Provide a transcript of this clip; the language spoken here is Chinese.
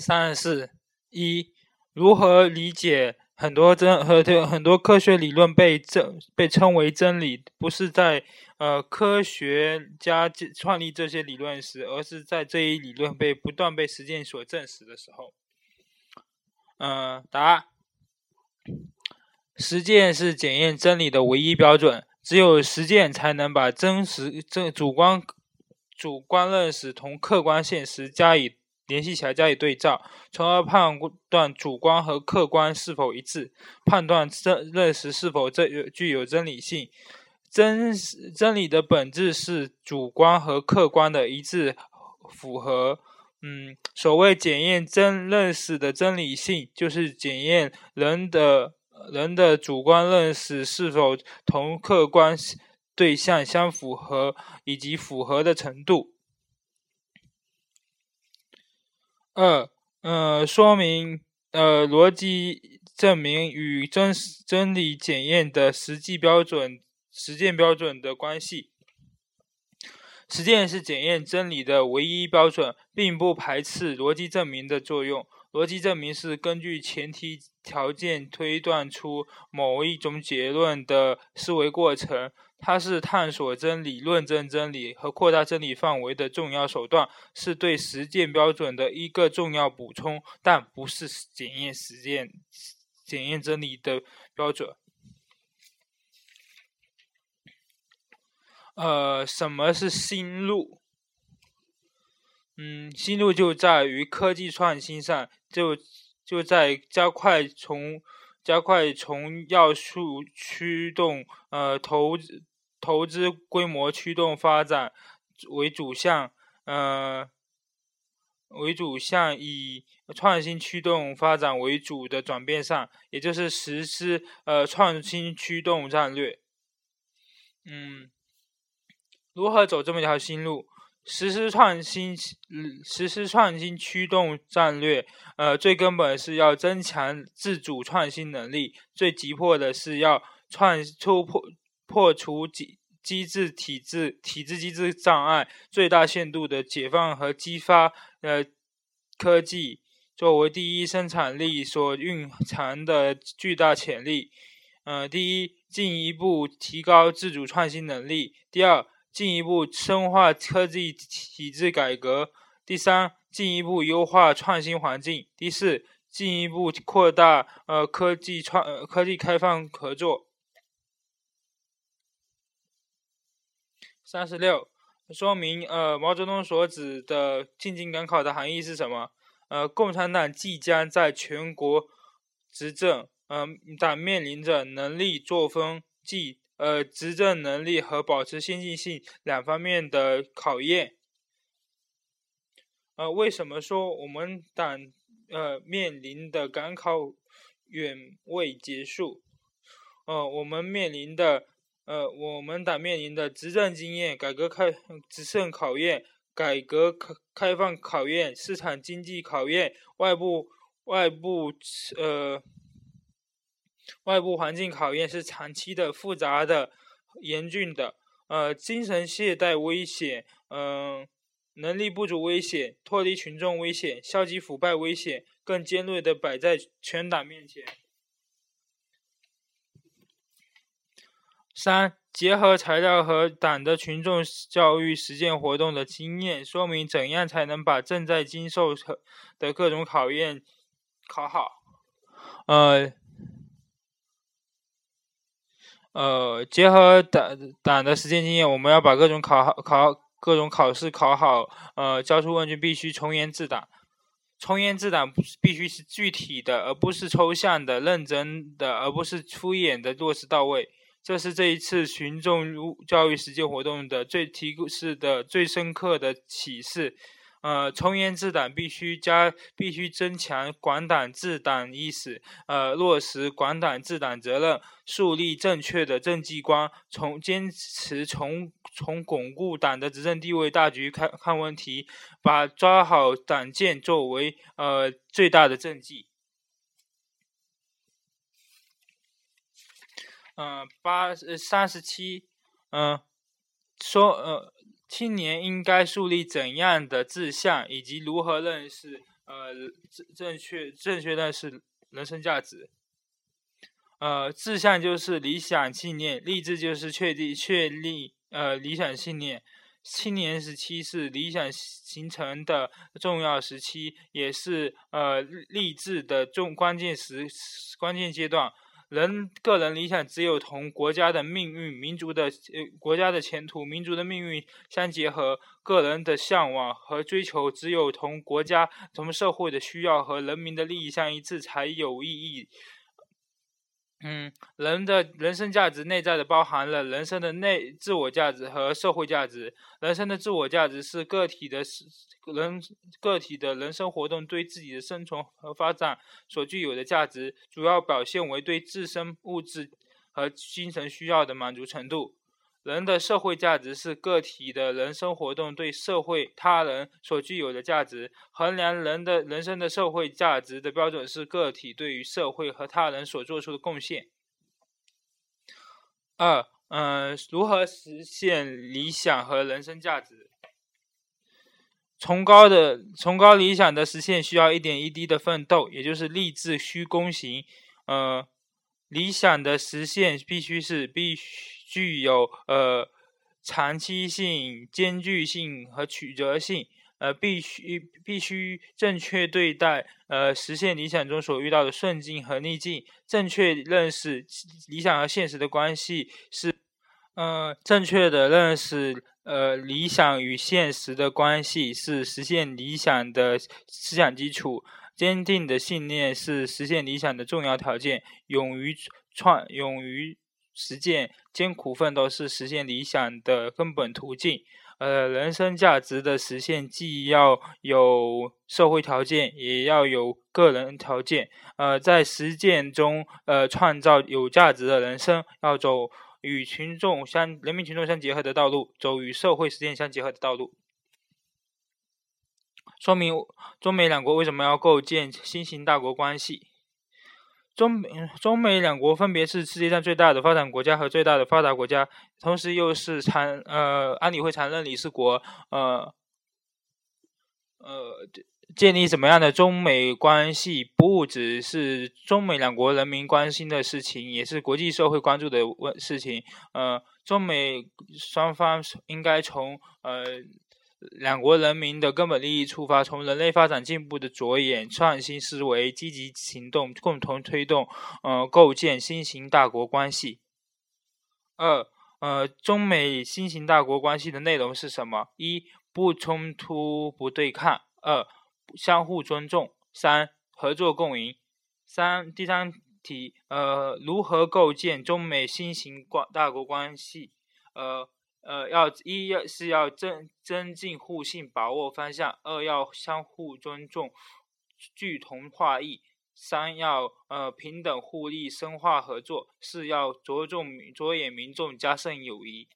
三十四一，如何理解很多真和很多科学理论被真被称为真理，不是在呃科学家创立这些理论时，而是在这一理论被不断被实践所证实的时候。嗯，答：实践是检验真理的唯一标准，只有实践才能把真实、真主观主观认识同客观现实加以。联系起来加以对照，从而判断主观和客观是否一致，判断真认识是否真具有真理性。真真理的本质是主观和客观的一致符合。嗯，所谓检验真认识的真理性，就是检验人的人的主观认识是否同客观对象相符合，以及符合的程度。二，呃，说明，呃，逻辑证明与真实真理检验的实际标准、实践标准的关系。实践是检验真理的唯一标准，并不排斥逻辑证明的作用。逻辑证明是根据前提条件推断出某一种结论的思维过程。它是探索真理、论证真理和扩大真理范围的重要手段，是对实践标准的一个重要补充，但不是检验实践、检验真理的标准。呃，什么是新路？嗯，新路就在于科技创新上，就就在加快从加快从要素驱动呃投。投资规模驱动发展为主项，呃，为主项以创新驱动发展为主的转变上，也就是实施呃创新驱动战略。嗯，如何走这么一条新路？实施创新，实施创新驱动战略，呃，最根本是要增强自主创新能力，最急迫的是要创突破。破除机机制体制体制机制障碍，最大限度的解放和激发呃科技作为第一生产力所蕴藏的巨大潜力。呃，第一，进一步提高自主创新能力；第二，进一步深化科技体制改革；第三，进一步优化创新环境；第四，进一步扩大呃科技创科技开放合作。三十六，说明呃毛泽东所指的进京赶考的含义是什么？呃，共产党即将在全国执政，呃，党面临着能力、作风，即呃执政能力和保持先进性两方面的考验。呃，为什么说我们党呃面临的赶考远未结束？呃，我们面临的。呃，我们党面临的执政经验、改革开执政考验、改革开开放考验、市场经济考验、外部外部呃外部环境考验是长期的、复杂的、严峻的。呃，精神懈怠危险，嗯，能力不足危险，脱离群众危险，消极腐败危险，更尖锐的摆在全党面前。三、结合材料和党的群众教育实践活动的经验，说明怎样才能把正在经受的各种考验考好。呃，呃，结合党党的实践经验，我们要把各种考好考各种考试考好。呃，交出问卷必须从严治党，从严治党必须是具体的，而不是抽象的；认真的，而不是敷衍的落实到位。这是这一次群众教育实践活动的最提示的最深刻的启示。呃，从严治党必须加，必须增强管党治党意识，呃，落实管党治党责任，树立正确的政绩观，从坚持从从巩固党的执政地位大局看看问题，把抓好党建作为呃最大的政绩。嗯，八三十七，嗯，说呃，青年应该树立怎样的志向，以及如何认识呃正正确正确认识人生价值。呃，志向就是理想信念，励志就是确定确立呃理想信念。青年时期是理想形成的重要时期，也是呃励志的重关键时关键阶段。人个人理想只有同国家的命运、民族的呃国家的前途、民族的命运相结合，个人的向往和追求只有同国家、同社会的需要和人民的利益相一致，才有意义。嗯，人的人生价值内在的包含了人生的内自我价值和社会价值。人生的自我价值是个体的人个体的人生活动对自己的生存和发展所具有的价值，主要表现为对自身物质和精神需要的满足程度。人的社会价值是个体的人生活动对社会他人所具有的价值。衡量人的人生的社会价值的标准是个体对于社会和他人所做出的贡献。二，嗯，如何实现理想和人生价值？崇高的崇高理想的实现需要一点一滴的奋斗，也就是立志须躬行。呃，理想的实现必须是必须。具有呃长期性、艰巨性和曲折性，呃，必须必须正确对待呃实现理想中所遇到的顺境和逆境，正确认识理想和现实的关系是呃正确的认识呃理想与现实的关系是实现理想的思想基础，坚定的信念是实现理想的重要条件，勇于创勇于。实践艰苦奋斗是实现理想的根本途径。呃，人生价值的实现既要有社会条件，也要有个人条件。呃，在实践中，呃，创造有价值的人生，要走与群众相、人民群众相结合的道路，走与社会实践相结合的道路。说明中美两国为什么要构建新型大国关系。中中美两国分别是世界上最大的发展国家和最大的发达国家，同时又是常呃安理会常任理事国。呃呃，建立怎么样的中美关系，不只是中美两国人民关心的事情，也是国际社会关注的问事情。呃，中美双方应该从呃。两国人民的根本利益出发，从人类发展进步的着眼、创新思维、积极行动，共同推动，呃，构建新型大国关系。二，呃，中美新型大国关系的内容是什么？一，不冲突不对抗；二，相互尊重；三，合作共赢。三，第三题，呃，如何构建中美新型关大国关系？呃。呃，要一要是要增增进互信，把握方向；二要相互尊重，聚同化异；三要呃平等互利，深化合作；四要着重着眼民众，加深友谊。